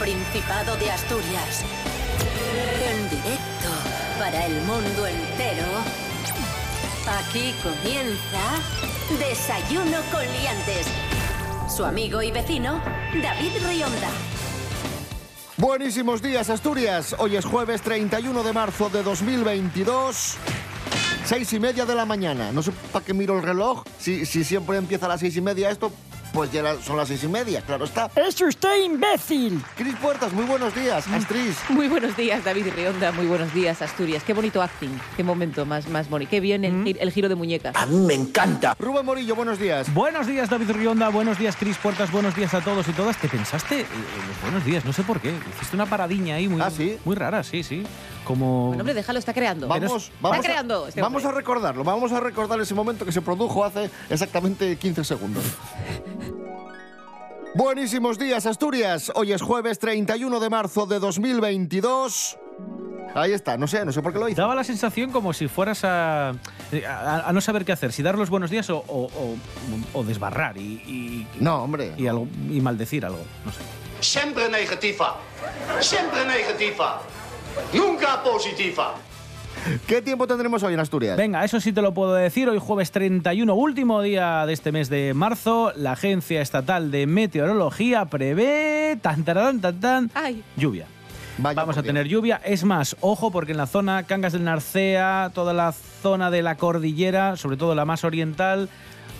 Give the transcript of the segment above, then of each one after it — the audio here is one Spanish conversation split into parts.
Principado de Asturias. En directo para el mundo entero. Aquí comienza Desayuno con Liantes. Su amigo y vecino, David Rionda. Buenísimos días, Asturias. Hoy es jueves 31 de marzo de 2022. Seis y media de la mañana. No sé para qué miro el reloj. Si siempre empieza a las seis y media esto, pues ya son las seis y media, claro está. ¡Es usted imbécil! Cris Puertas, muy buenos días. Astris. Muy buenos días, David Rionda. Muy buenos días, Asturias. Qué bonito acting. Qué momento más, más bonito. Qué bien el, gi- el giro de muñecas. A mí me encanta. Rubén Morillo, buenos días. Buenos días, David Rionda. Buenos días, Cris Puertas. Buenos días a todos y todas. ¿Te pensaste? eh, los buenos días, no sé por qué. Hiciste una paradiña ahí muy, ¿Ah, sí? muy rara, sí, sí. Como. Bueno, hombre, déjalo, está creando. Vamos, Está vamos, creando a, este vamos a recordarlo. Vamos a recordar ese momento que se produjo hace exactamente 15 segundos. Buenísimos días, Asturias. Hoy es jueves 31 de marzo de 2022. Ahí está, no sé, no sé por qué lo hice. Daba la sensación como si fueras a, a, a no saber qué hacer, si dar los buenos días o, o- o- o desbarrar y, y, No, hombre. y, algo, y maldecir algo. No sé. Siempre negativa. Siempre negativa. Nunca positiva. ¿Qué tiempo tendremos hoy en Asturias? Venga, eso sí te lo puedo decir. Hoy jueves 31, último día de este mes de marzo, la Agencia Estatal de Meteorología prevé tan, tararán, tan, tan, Ay, lluvia. Vaya Vamos a tener lluvia. Es más, ojo, porque en la zona Cangas del Narcea, toda la zona de la cordillera, sobre todo la más oriental,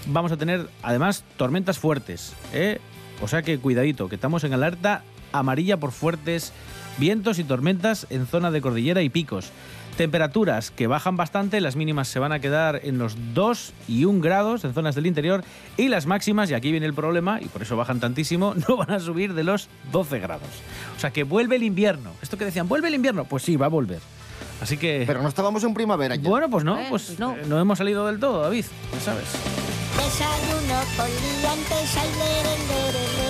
vamos a tener además tormentas fuertes. ¿eh? O sea que cuidadito, que estamos en alerta amarilla por fuertes vientos y tormentas en zona de cordillera y picos. Temperaturas que bajan bastante, las mínimas se van a quedar en los 2 y 1 grados en zonas del interior y las máximas, y aquí viene el problema, y por eso bajan tantísimo, no van a subir de los 12 grados. O sea que vuelve el invierno. Esto que decían, ¿vuelve el invierno? Pues sí, va a volver. Así que... Pero no estábamos en primavera ya. bueno, pues no, Eh, pues pues no. eh, no hemos salido del todo, David, ya sabes. Desayuno con liantes, ay.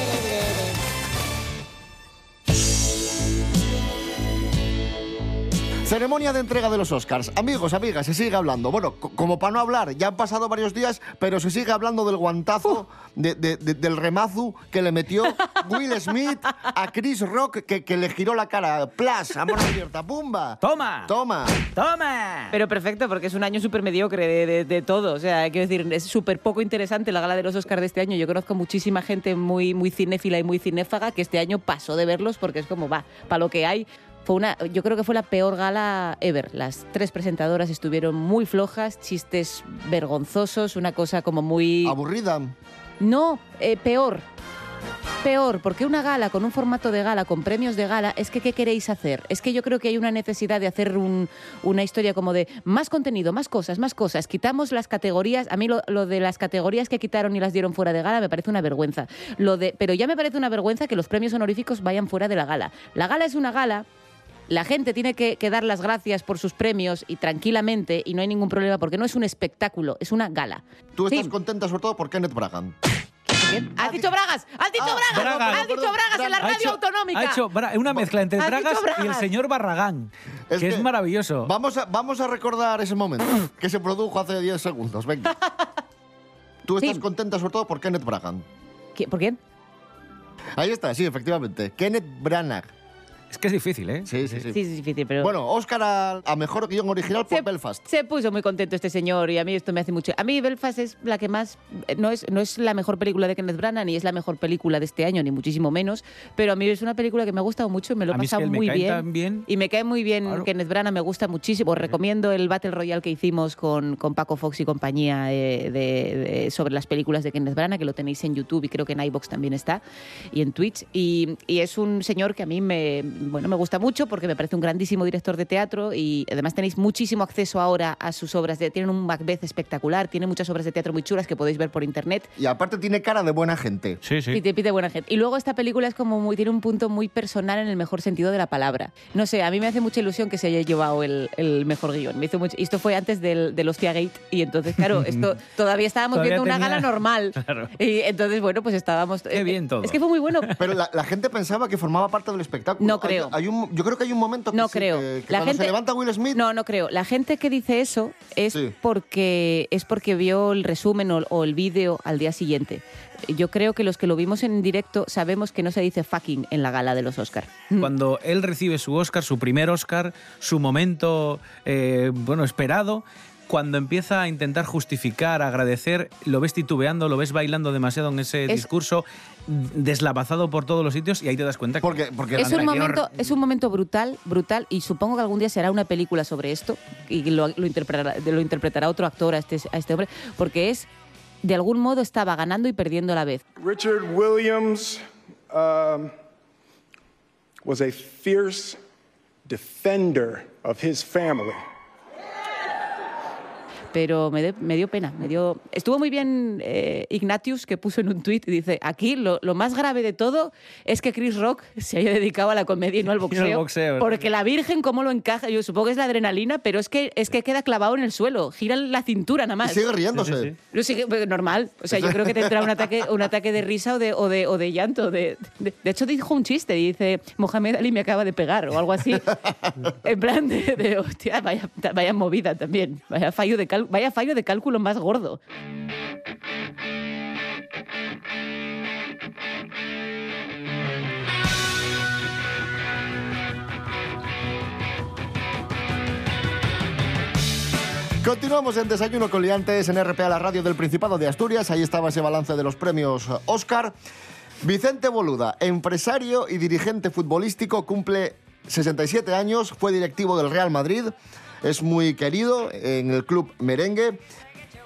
Ceremonia de entrega de los Oscars. Amigos, amigas, se sigue hablando. Bueno, co- como para no hablar, ya han pasado varios días, pero se sigue hablando del guantazo, de- de- de- del remazu que le metió Will Smith a Chris Rock, que, que le giró la cara. Plas, amor abierta, ¡pumba! ¡Toma! ¡Toma! ¡Toma! pero perfecto, porque es un año súper mediocre de, de- de todo. O sea, quiero decir, es súper poco interesante la gala de los Oscars de este año. Yo conozco muchísima gente muy, muy cinéfila y muy cinéfaga que este año pasó de verlos porque es como, va, para lo que hay. Fue una, yo creo que fue la peor gala ever. Las tres presentadoras estuvieron muy flojas, chistes vergonzosos, una cosa como muy... Aburrida. No, eh, peor. Peor, porque una gala con un formato de gala, con premios de gala, es que ¿qué queréis hacer? Es que yo creo que hay una necesidad de hacer un- una historia como de más contenido, más cosas, más cosas. Quitamos las categorías. A mí lo, lo de las categorías que quitaron y las dieron fuera de gala me parece una vergüenza. Lo de, pero ya me parece una vergüenza que los premios honoríficos vayan fuera de la gala. La gala es una gala. La gente tiene que, que dar las gracias por sus premios y tranquilamente, y no hay ningún problema, porque no es un espectáculo, es una gala. Tú estás contenta sobre todo por Kenneth Bragan. ¿Has dicho Bragas? ¿Has dicho Ah, Bragas? ¿Has dicho Bragas en la Ha radio hecho- autonómica? Ha hecho una mezcla entre ¿Has dicho Bragas y el señor Barragán, Es que, es maravilloso. Vamos a, vamos a recordar ese momento que se produjo hace 10 segundos. Venga. Tú estás Sí. contenta sobre todo por Kenneth Bragan. ¿Qué- ¿Por quién? Ahí está, sí, efectivamente. Kenneth Branagh. Es que es difícil, ¿eh? Sí, sí, sí. Sí, es difícil, pero... Bueno, Oscar a, a mejor guion original por se, Belfast. se puso muy contento este señor y a mí esto me hace mucho. A mí Belfast es la que más no es no es la mejor película de Kenneth Branagh ni es la mejor película de este año ni muchísimo menos, pero a mí es una película que me ha gustado mucho, me lo he es pasado que él me muy cae bien. tan bien. Y me cae muy bien Claro. Kenneth Branagh, me gusta muchísimo. Os recomiendo el Battle Royale que hicimos con, con Paco Fox y compañía eh, de- de- sobre las películas de Kenneth Branagh, que lo tenéis en YouTube y creo que en iBox también está, y en Twitch. Y, y es un señor que a mí me, bueno, me gusta mucho porque me parece un grandísimo director de teatro y además tenéis muchísimo acceso ahora a sus obras. De, tienen un Macbeth espectacular, tiene muchas obras de teatro muy chulas que podéis ver por internet. Y aparte tiene cara de buena gente. Sí, sí. Y te pide buena gente. Y luego esta película es como muy, tiene un punto muy personal en el mejor sentido de la palabra. No sé, a mí me hace mucha ilusión que se haya llevado el, el mejor guion. Me hizo mucho, y esto fue antes del, del Hostia Gate y entonces, claro, esto todavía estábamos Todavía viendo una gala normal. Claro. Y entonces, bueno, pues estábamos... Qué bien todo. Es que fue muy bueno. Pero la, la gente pensaba que formaba parte del espectáculo. No Hay creo. hay un- yo creo que hay un momento que, No sí, creo. que- que La cuando gente- se levanta Will Smith. No, no creo. La gente que dice eso es Sí. porque es porque vio el resumen o, o el vídeo al día siguiente. Yo creo que los que lo vimos en directo sabemos que no se dice fucking en la gala de los Oscar. Cuando él recibe su Oscar, su primer Oscar, su momento, eh, bueno, esperado, cuando empieza a intentar justificar, agradecer, lo ves titubeando, lo ves bailando demasiado en ese Es- discurso, deslavazado por todos los sitios y ahí te das cuenta que Porque, porque Es un, momento, es un momento brutal, brutal, y supongo que algún día se hará una película sobre esto y lo, lo interpretará, lo interpretará otro actor a este, a este hombre, porque es, de algún modo, estaba ganando y perdiendo a la vez. Richard Williams um, was a fierce defender of his family. Pero me, de- me dio pena. Me dio... Estuvo muy bien eh, Ignatius, que puso en un tuit, y dice, aquí lo, lo más grave de todo es que Chris Rock se haya dedicado a la comedia y no al boxeo. boxeo, porque la Virgen, ¿cómo lo encaja? Yo supongo que es la adrenalina, pero es que, es que queda clavado en el suelo, gira la cintura nada y más. sigue riéndose. No, sí que- pues, normal. O sea, yo creo que tendrá un ataque, un ataque de risa o de, o de, o de llanto. De, de, de hecho, dijo un chiste. Dice, Mohamed Ali me acaba de pegar o algo así. en plan de, de, hostia, vaya, vaya movida también. Vaya fallo, de vaya fallo de cálculo más gordo. Continuamos en Desayuno con Liantes en RPA, la radio del Principado de Asturias. Ahí estaba ese balance de los premios Oscar. Vicente Boluda, empresario y dirigente futbolístico, cumple 67 años, fue directivo del Real Madrid, es muy querido en el club merengue.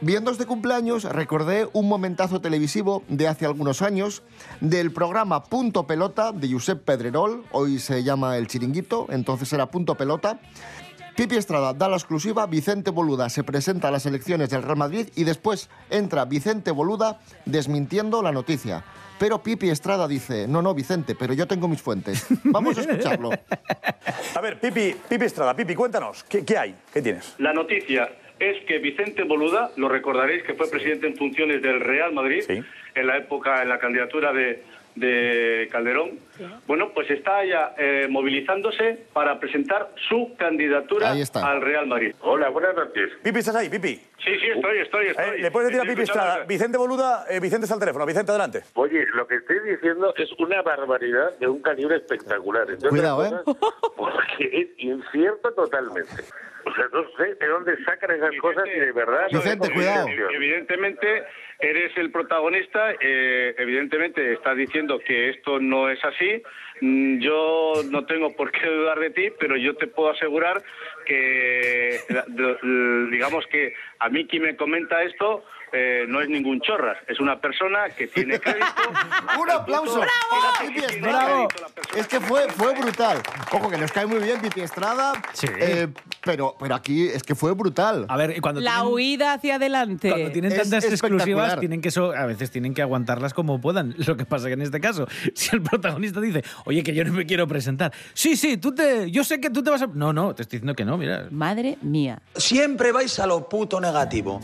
Viendo este cumpleaños, recordé un momentazo televisivo de hace algunos años del programa Punto Pelota de Josep Pedrerol, hoy se llama El Chiringuito, entonces era Punto Pelota. Pipi Estrada da la exclusiva, Vicente Boluda se presenta a las elecciones del Real Madrid y después entra Vicente Boluda desmintiendo la noticia. Pero Pipi Estrada dice, no, no, Vicente, pero yo tengo mis fuentes. Vamos a escucharlo. A ver, Pipi, Pipi Estrada, Pipi, cuéntanos, ¿qué, qué hay? ¿Qué tienes? La noticia es que Vicente Boluda, lo recordaréis que fue presidente en funciones del Real Madrid Sí. en la época, en la candidatura de, de Calderón, bueno, pues está ya eh, movilizándose para presentar su candidatura al Real Madrid. Hola, buenas noches. Pipi, ¿estás ahí, Pipi? Sí, sí, estoy, estoy, estoy. Eh, ¿Le puedes decir a Pipi Estrada, Vicente Boluda, eh, Vicente está al teléfono, Vicente, adelante. Oye, lo que estoy diciendo es una barbaridad de un calibre espectacular. Entre Cuidado, cosas, Porque es incierto totalmente. O sea, no sé de dónde sacan esas cosas y de verdad... no Vicente, cuidado. Evidentemente, eres el protagonista. eh, evidentemente, estás diciendo que esto no es así. Mm, Yo no tengo por qué dudar de ti, pero yo te puedo asegurar que, de- digamos que a mí quien me comenta esto eh, no es ningún chorras. Es una persona que tiene crédito. ¡Un aplauso! a Pipi Estrada. Es que fue, fue brutal. Ojo, que nos cae muy bien Pipi Estrada, Sí. eh, pero, pero aquí es que fue brutal. A ver, y cuando La tienen, huida hacia adelante. cuando tienen Es tantas exclusivas, tienen que so- a veces tienen que aguantarlas como puedan. Lo que pasa que en este caso, si el protagonista dice, oye, que yo no me quiero presentar. Sí, sí, tú te, yo sé que tú te vas a... No, no, te estoy diciendo que no, mira. Madre mía. Siempre vais a lo puto negativo.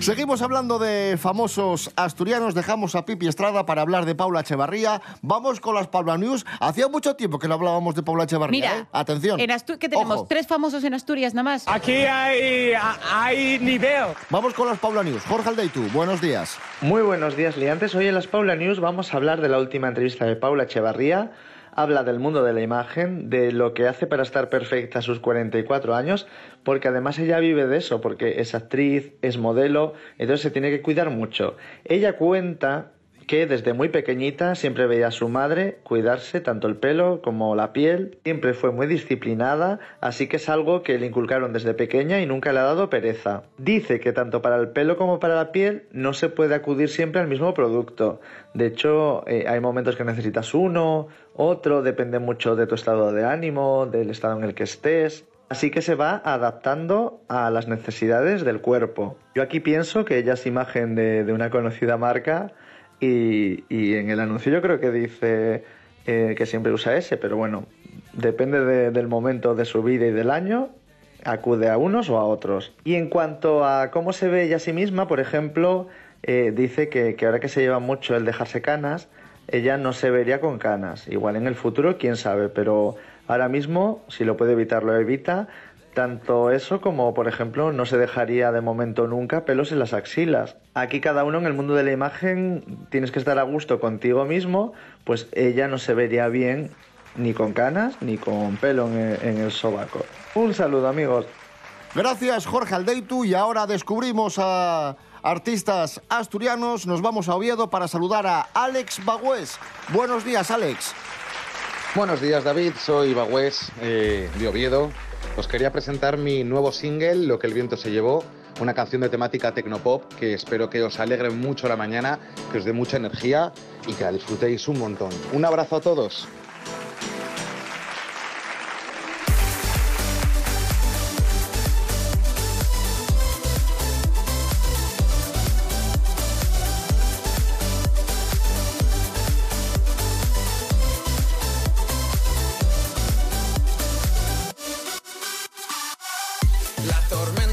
Seguimos hablando de famosos asturianos, dejamos a Pipi Estrada para hablar de Paula Echevarría. Vamos con las Paula News. Hacía mucho tiempo que no hablábamos de Paula Echevarría. Mira, ¿eh? Atención. En ¿Qué tenemos? Ojo. ¿Tres famosos en Asturias nada más? Aquí hay, hay nivel. Vamos con las Paula News. Jorge Aldeitu, buenos días. Muy buenos días, liantes. Hoy en las Paula News vamos a hablar de la última entrevista de Paula Echevarría. Habla del mundo de la imagen, de lo que hace para estar perfecta a sus 44 años, porque además ella vive de eso, porque es actriz, es modelo, entonces se tiene que cuidar mucho. Ella cuenta que desde muy pequeñita siempre veía a su madre cuidarse tanto el pelo como la piel, siempre fue muy disciplinada, así que es algo que le inculcaron desde pequeña y nunca le ha dado pereza. Dice que tanto para el pelo como para la piel no se puede acudir siempre al mismo producto. De hecho, eh, hay momentos que necesitas uno, otro, depende mucho de tu estado de ánimo, del estado en el que estés. Así que se va adaptando a las necesidades del cuerpo. Yo aquí pienso que ella es imagen de, de una conocida marca y, en el anuncio yo creo que dice eh, que siempre usa ese, pero bueno, depende de- del momento de su vida y del año, acude a unos o a otros. Y en cuanto a cómo se ve ella a sí misma, por ejemplo, eh, dice que, que ahora que se lleva mucho el dejarse canas, ella no se vería con canas. Igual en el futuro, quién sabe, pero ahora mismo, si lo puede evitar, lo evita. Tanto eso como, por ejemplo, no se dejaría de momento nunca pelos en las axilas. Aquí cada uno en el mundo de la imagen tienes que estar a gusto contigo mismo, pues ella no se vería bien ni con canas ni con pelo en el, sobaco. Un saludo amigos. Gracias, Jorge Aldeitu. Y ahora descubrimos a artistas asturianos. Nos vamos a Oviedo para saludar a Alex Bagüés. Buenos días, Alex. Buenos días, David. Soy Bagüés eh, de Oviedo. Os quería presentar mi nuevo single, Lo que el viento se llevó, una canción de temática tecnopop que espero que os alegre mucho la mañana, que os dé mucha energía y que la disfrutéis un montón. Un abrazo a todos. La tormenta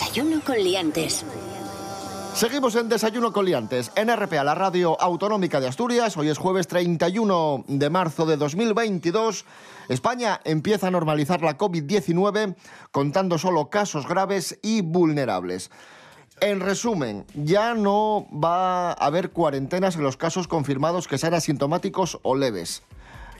Desayuno con liantes. Seguimos en Desayuno con Liantes, en RPA, la radio autonómica de Asturias. Hoy es jueves 31 de marzo de 2022. España empieza a normalizar la COVID-19 contando solo casos graves y vulnerables. En resumen, ya no va a haber cuarentenas en los casos confirmados que sean asintomáticos o leves.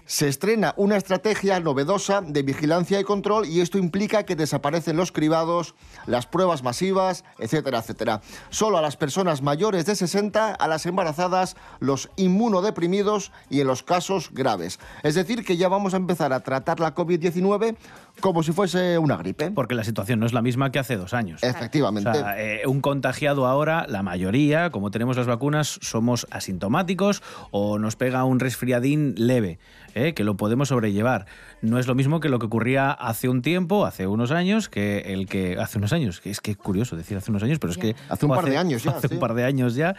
Se estrena una estrategia novedosa de vigilancia y control y esto implica que desaparecen los cribados, las pruebas masivas, etcétera, etcétera. Solo a las personas mayores de 60, a las embarazadas, los inmunodeprimidos y en los casos graves. Es decir, que ya vamos a empezar a tratar la COVID-19 como si fuese una gripe. Porque la situación no es la misma que hace dos años. Efectivamente. O sea, eh, un contagiado ahora, la mayoría, como tenemos las vacunas, somos asintomáticos o nos pega un resfriadín leve, eh, que lo podemos sobrellevar. No es lo mismo que lo que ocurría hace un tiempo, hace unos años, que el que hace unos años, que es que es curioso decir hace unos años, pero es que Hace un par de años ya, hace sí. un par de años ya,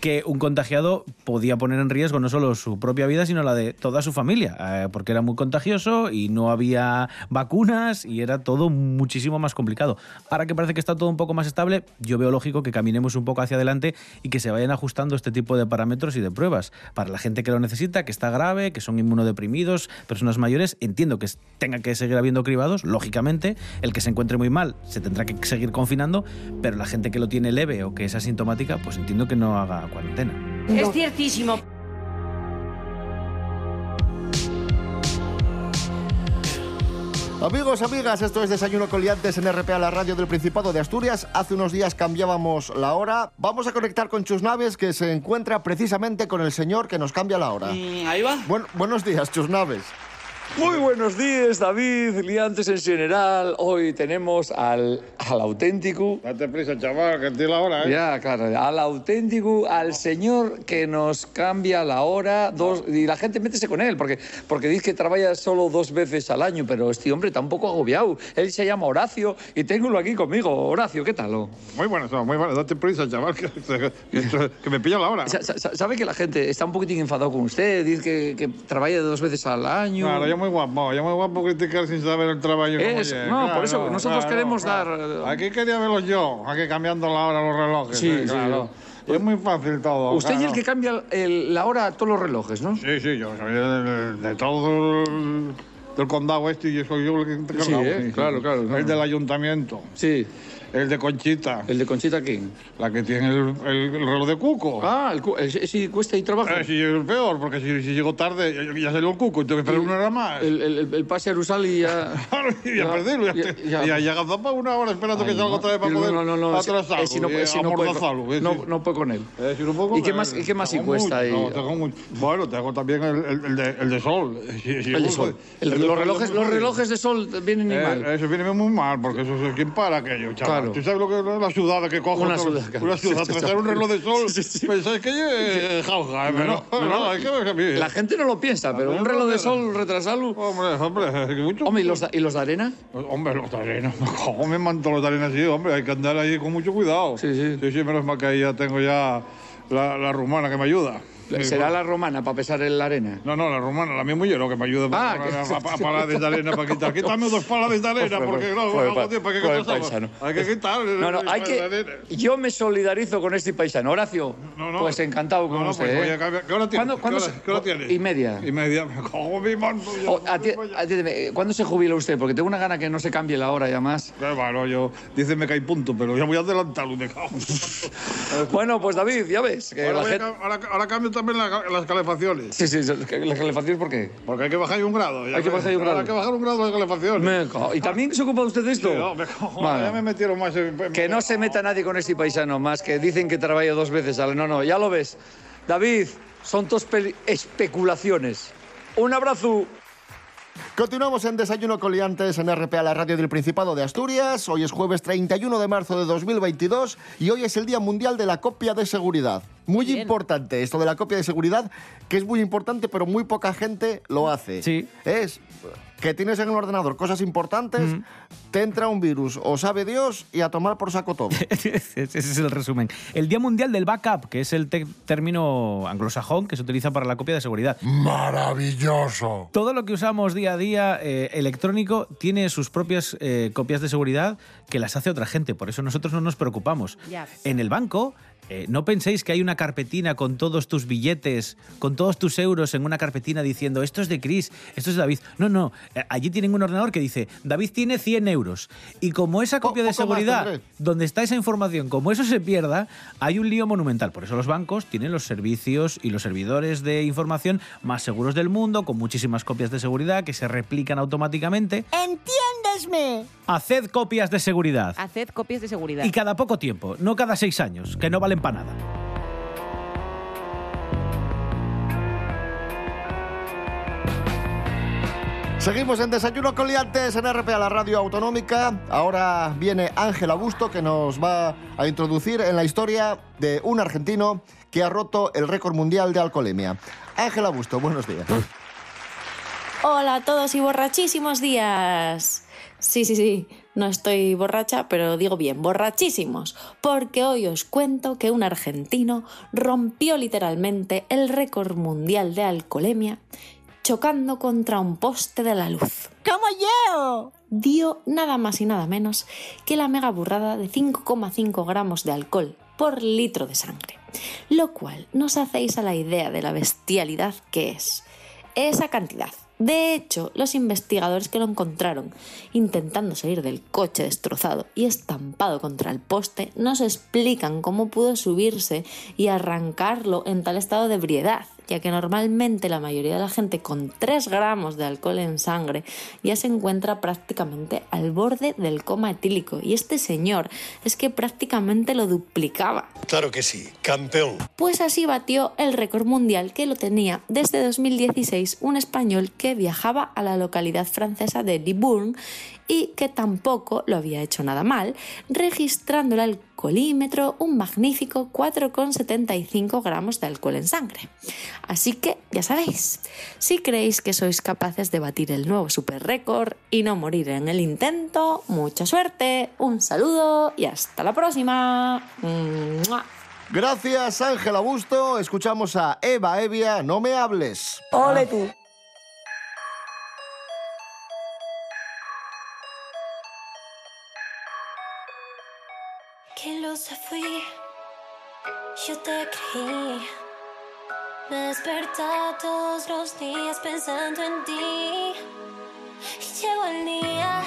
que un contagiado podía poner en riesgo no solo su propia vida, sino la de toda su familia, eh, porque era muy contagioso y no había vacunas y era todo muchísimo más complicado. Ahora que parece que está todo un poco más estable, yo veo lógico que caminemos un poco hacia adelante y que se vayan ajustando este tipo de parámetros y de pruebas para la gente que lo necesita, que está grave, que son inmunodeprimidos, personas mayores. Entiendo entiendo que tenga que seguir habiendo cribados, lógicamente, el que se encuentre muy mal se tendrá que seguir confinando, pero la gente que lo tiene leve o que es asintomática, pues entiendo que no haga cuarentena. Es ciertísimo. Amigos, amigas, esto es Desayuno con Liantes en RPA, la radio del Principado de Asturias. Hace unos días cambiábamos la hora. Vamos a conectar con Chus Naves, que se encuentra precisamente con el señor que nos cambia la hora. ahí va. Buen- buenos días, Chus Naves. Muy buenos días, David, liantes en general. Hoy tenemos al, al auténtico. Date prisa, chaval, que tiene la hora, ¿eh? Ya, claro, al auténtico, al señor que nos cambia la hora. Dos, y la gente métese con él, porque, porque dice que trabaja solo dos veces al año, pero este hombre está un poco agobiado. Él se llama Horacio y tengo aquí conmigo. Horacio, ¿qué tal? Muy buenas, muy buenas. Date prisa, chaval, que, que- me pilla la hora. Sa- sa- ¿Sabe que la gente está un poquitín enfadado con usted? Dice que, que trabaja dos veces al año. Claro, muy guapo, yo muy guapo criticar sin saber el trabajo. Es- no, por claro, eso nosotros claro, queremos claro. dar, eh, Aquí quería verlos yo, aquí cambiando la hora los relojes. Sí, eh, sí, claro. yo- Es muy fácil todo. Usted es el que cambia el- la hora a todos los relojes, ¿no? Sí, sí, yo soy de, de todo el, del condado este y soy yo el que Sí, eh, claro, claro, claro. El del ayuntamiento. Sí. El de Conchita. ¿El de Conchita quién? La que tiene el, el- el reloj de cuco. Ah, el, cu- sí cuesta y trabajo. Eh, sí, es peor, porque si, si llego tarde ya, ya salió el cuco y tengo que esperar una hora más. El, el, el- el pase a Rusal y ya... y ya perderlo. Ya, ya- ya- ya, ya una hora esperando Ay, que salga no. otra vez para poder no, no, no, atrasarlo. ese no puede- ese no eh, no- no puedo con él. Eh, si no puedo con ¿Y qué más- y qué más Tengo cuesta mucho, ahí? no, tengo mucho. Bueno, tengo también el, el- el de, el de sol. Si- si El de sol. El- el los, relojes, es muy los relojes de sol vienen ni Eh, mal. Eso viene muy mal, porque eso es quién para aquello, chaval. Claro. ¿Tú sabes lo que es la sudada que cojo? Una claro. Una sí, Trazar sí. un reloj de sol, pensáis que es jauja, pero No, no, hay que ver que a mí- La gente no lo piensa, pero un reloj de sol, retrasarlo... Hombre, hombre, mucho. Hombre, ¿y los, da- ¿y los de arena? Hombre, los de arena. ¿Cómo me manto los de arena así? Hombre, hay que andar ahí con mucho cuidado. Sí, sí. Sí, sí, menos mal que ahí ya tengo ya la rumana que me ayuda. ¿Será la romana para pesar en la arena? No, no, la rumana, la misma mujer, que me ayuda Ah, para, que- para, para, palades de arena para quitar. Quítame dos palades de arena, porque no, ¿para pasamos? paisano. Hay que quitar. No, no, hay que... Yo me solidarizo con este paisano. Horacio, pues encantado con No, no, usted, pues, ¿eh? oye, ¿qué- ¿qué hora tienes? ¿Cuándo, ¿Qué cuándo se- qué hora tienes? Y media. Y media. Me cojo mi manto. ya. O, ati- atiéndeme, ¿Cuándo se jubila usted? Porque tengo una gana que no se cambie la hora ya más. Eh, Bueno, yo... Dice me cae punto, pero ya voy a adelantarlo. Bueno, pues David, ya ves. Que Ahora, la gente- ahora cambio también la- las calefacciones. Sí, sí, ¿la calefacción por qué? Porque hay que bajar un grado. Hay que bajar un grado. Hay que bajar un grado. Me cago- ¿Y también se ocupa usted de esto? Sí, no, me Vale. Ya me metieron más. en- Que no se meta nadie con este paisano más, que dicen que trabaja dos veces al... No, no, ya lo ves. David, son peli- especulaciones. Un abrazo. Continuamos en Desayuno Coliantes en RPA, la radio del Principado de Asturias. Hoy es jueves 31 de marzo de 2022 y hoy es el Día Mundial de la Copia de Seguridad. Muy importante esto de la copia de seguridad, que es muy importante, pero muy poca gente lo hace. Sí. Es que tienes en el ordenador cosas importantes, te entra un virus o sabe Dios y a tomar por saco todo. Ese es el resumen. El Día Mundial del Backup, que es el término anglosajón que se utiliza para la copia de seguridad. Maravilloso. Todo lo que usamos día a día eh, electrónico tiene sus propias eh, copias de seguridad que las hace otra gente, por eso nosotros no nos preocupamos. Ya. En el banco, eh, no penséis que hay una carpetina con todos tus billetes, con todos tus euros en una carpetina diciendo esto es de Chris, esto es de David. No, no, eh, allí tienen un ordenador que dice David tiene 100 euros. Y como esa copia de más seguridad, tendré. donde está esa información, como eso se pierda, hay un lío monumental. Por eso los bancos tienen los servicios y los servidores de información más seguros del mundo, con muchísimas copias de seguridad que se replican automáticamente. ¿Entiéndesme? Haced copias de seguridad. Haced copias de seguridad. Y cada poco tiempo, no cada seis años, que no valen para nada. Seguimos en Desayuno Coliantes en RPA, la radio autonómica. Ahora viene Ángel Augusto que nos va a introducir en la historia de un argentino que ha roto el récord mundial de alcoholemia. Ángel Augusto, buenos días. Hola a todos y borrachísimos días. Sí, sí, sí, no estoy borracha, pero digo bien, borrachísimos, porque hoy os cuento que un argentino rompió literalmente el récord mundial de alcoholemia chocando contra un poste de la luz. ¡Como yo! Dio nada más y nada menos que la mega burrada de 5,5 gramos de alcohol por litro de sangre, lo cual nos hacéis a la idea de la bestialidad que es. Esa cantidad, De hecho, los investigadores que lo encontraron intentando salir del coche destrozado y estampado contra el poste nos explican cómo pudo subirse y arrancarlo en tal estado de ebriedad, ya que normalmente la mayoría de la gente con 3 gramos de alcohol en sangre ya se encuentra prácticamente al borde del coma etílico y este señor es que prácticamente lo duplicaba. Claro que sí, campeón. Pues así batió el récord mundial que lo tenía desde 2016 un español que viajaba a la localidad francesa de Libourne y que tampoco lo había hecho nada mal, registrando el alcoholímetro un magnífico 4,75 gramos de alcohol en sangre. Así que ya sabéis, si creéis que sois capaces de batir el nuevo super récord y no morir en el intento, mucha suerte, un saludo y hasta la próxima. ¡Mua! Gracias, Ángela Busto. Escuchamos a Eva Evia, No me hables. Ole tú. Me despertaba todos los días pensando en ti. Y llegó el día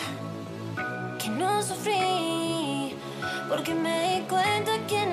que no sufrí, porque me di cuenta que no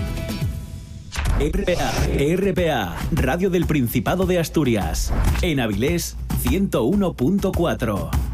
RPA, RPA, Radio del Principado de Asturias. En Avilés, 101.4.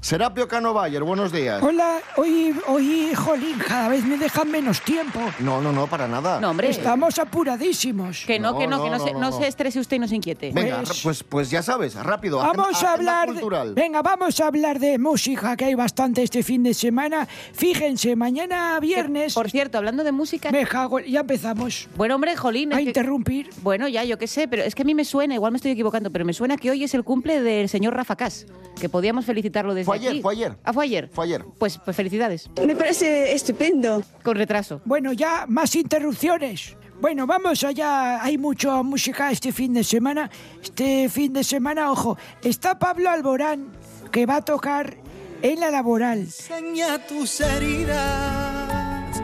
Serapio Cano Bayer, buenos días. Hola, hoy, hoy, jolín, cada vez me dejan menos tiempo. No, no, no, para nada. No, hombre. Estamos apuradísimos. Que no, No, que no, no, que no, no, se, no, no no. se estrese usted y no se inquiete. Venga, Pues- pues, pues ya sabes, rápido. Vamos agenda- a hablar, de, cultural. venga, vamos a hablar de música, que hay bastante este fin de semana. Fíjense, mañana viernes. Por cierto, hablando de música. Me cago, ya empezamos. Bueno, hombre, Jolín. A que- interrumpir. Bueno, ya, yo qué sé, pero es que a mí me suena, igual me estoy equivocando, pero me suena que hoy es el cumple del señor Rafa Cas, que podíamos felicitarlo desde Fue ayer, aquí. fue ayer. Ah, fue ayer. Fue ayer. Pues, pues felicidades. Me parece estupendo. Con retraso. Bueno, ya más interrupciones. Bueno, vamos allá. Hay mucha música este fin de semana. Este fin de semana, ojo, está Pablo Alborán, que va a tocar en la laboral. Enseña tus heridas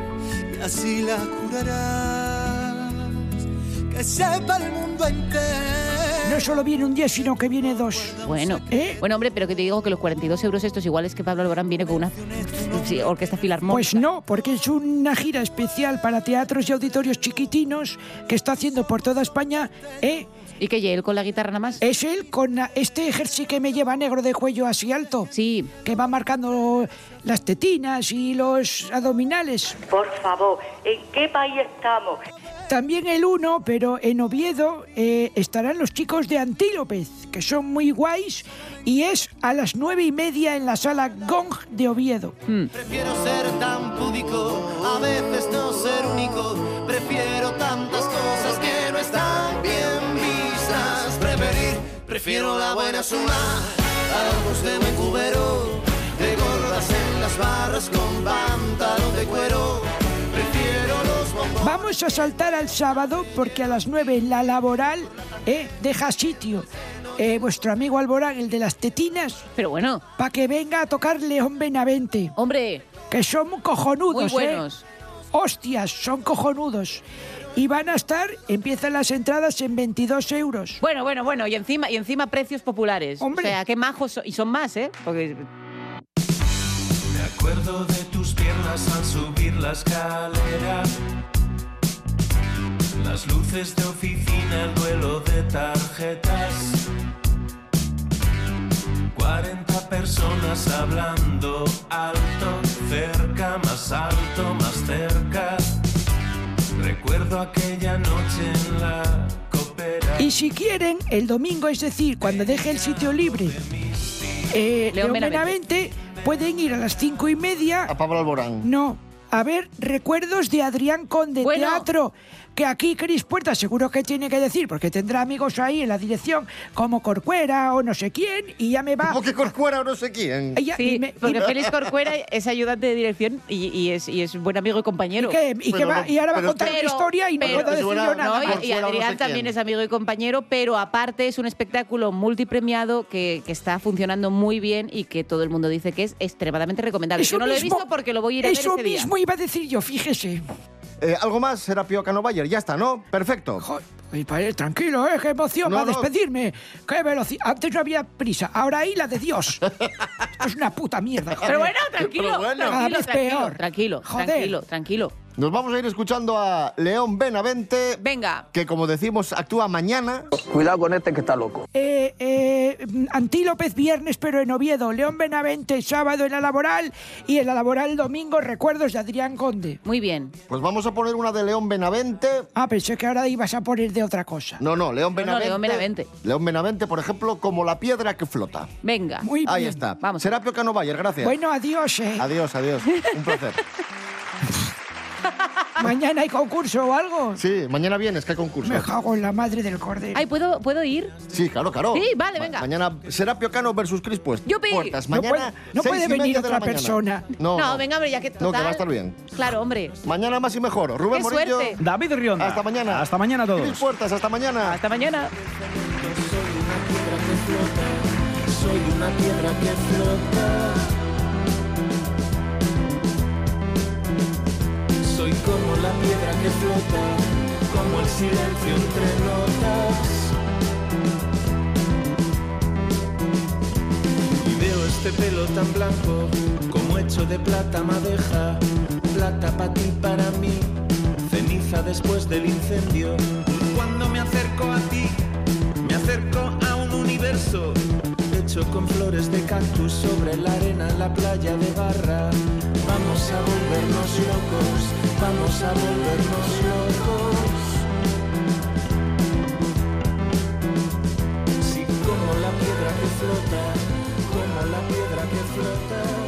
y así la curarás. Que sepa el mundo entero. No solo viene un día, sino que viene dos. Bueno, ¿Eh? bueno, hombre, pero que te digo que los 42 euros estos iguales que Pablo Alborán viene con una sí, orquesta filarmónica. Pues no, porque es una gira especial para teatros y auditorios chiquitinos que está haciendo por toda España. ¿eh? ¿Y que él con la guitarra nada más? Es él con este jersey que me lleva negro de cuello así alto. Sí. Que va marcando las tetinas y los abdominales. Por favor, ¿en qué país estamos? También el uno, pero en Oviedo eh, estarán los chicos de Antílopez, que son muy guays, y es a las nueve y media en la sala Gong de Oviedo. Prefiero ser tan púdico, a veces no ser único. Prefiero tantas cosas que no están bien vistas. Preferir, prefiero la buena suma, a ojos de buen cubero, de gordas en las barras con pantalón de cuero. Vamos a saltar al sábado porque a las 9 en la laboral eh, deja sitio eh, vuestro amigo Alborán, el de las tetinas. Pero bueno. Para que venga a tocar León Benavente. Hombre. Que son cojonudos, Muy ¿eh? buenos. Hostias, son cojonudos. Y van a estar, empiezan las entradas en 22 euros. Bueno, bueno, bueno, y encima, y encima precios populares. Hombre. O sea, qué majos son, y son más, ¿eh? Porque acuerdo de tus piernas al subir la escalera. Las luces de oficina, el duelo de tarjetas. 40 personas hablando alto, cerca, más alto, más cerca. Recuerdo aquella noche en la copera. Y si quieren, el domingo, es decir, cuando deje el sitio libre, eh, León Benavente. Pueden ir a las cinco y media. A Pablo Alborán. No, a ver, recuerdos de Adrián Conde Bueno. Teatro. Que aquí Cris Puerta seguro que tiene que decir, porque tendrá amigos ahí en la dirección, como Corcuera o no sé quién, y ya me va. ¿Cómo que Corcuera o no sé quién? Ella- Sí, y me- y- porque Félix Corcuera es ayudante de dirección y, y es, y es buen amigo y compañero. ¿Y qué? ¿Y qué va? Y ahora va a contar una historia y no pero- puedo decir yo no, nada y- más. y, Corcuera no Adrián sé también quién. es amigo y compañero, pero aparte es un espectáculo multipremiado que, que está funcionando muy bien y que todo el mundo dice que es extremadamente recomendable. Eso Yo no lo he mismo- visto porque lo voy a ir a ver Eso ese día. mismo iba a decir yo, fíjese. Eh, ¿Algo más, Serapio Cano Bayer? Ya está, ¿no? Perfecto. Tranquilo, ¿eh? ¡Qué emoción No, va a no. despedirme! ¡Qué velocidad! Antes no había prisa, ahora hay la de Dios. Esto es una puta mierda. joder. Pero bueno, tranquilo, Pero bueno. Cada tranquilo, vez tranquilo, peor. tranquilo, Joder. tranquilo, tranquilo. Nos vamos a ir escuchando a León Benavente, Venga, que como decimos, actúa mañana. Cuidado con este que está loco. Eh, eh, Antílopez viernes, pero en Oviedo. León Benavente sábado en la laboral. Y en la laboral domingo, recuerdos de Adrián Conde. muy bien. Pues vamos a poner una de León Benavente. Ah, pensé que ahora ibas a poner de otra cosa. No, no, León No, no, Benavente. León Benavente. León Benavente, por ejemplo, como la piedra que flota. Venga. Muy Ahí bien. está. Vamos. Serapio Cano Bayer, gracias. Bueno, adiós, eh. Adiós, adiós. Un placer. Mañana hay concurso o algo. Sí, mañana vienes, que hay concurso. Me cago en la madre del cordero. Ay, ¿puedo, ¿puedo ir? Sí, claro, claro. Sí, vale, Ma- venga. Mañana Serapio Cano versus Cris pues, ¡Yupi! Puertas. No Mañana puede- no seis puede y media otra mañana. persona. No, No, no. venga, hombre, ya que total... No, que va a estar bien. Claro, hombre. Mañana más y mejor. Rubén ¡Qué Morillo. suerte! David Rionda. Hasta mañana. Hasta mañana a Cris todos. Puertas, hasta mañana. Hasta mañana. Soy una piedra que flota. La piedra que flota, como el silencio entre notas. Y veo este pelo tan blanco, como hecho de plata madeja. Plata para ti, para mí, ceniza después del incendio. Cuando me acerco a ti, me acerco a un universo hecho con flores de cactus sobre la arena en la playa de Barra. Vamos a volvernos locos, vamos a volvernos locos. Sí, como la piedra que flota, como la piedra que flota.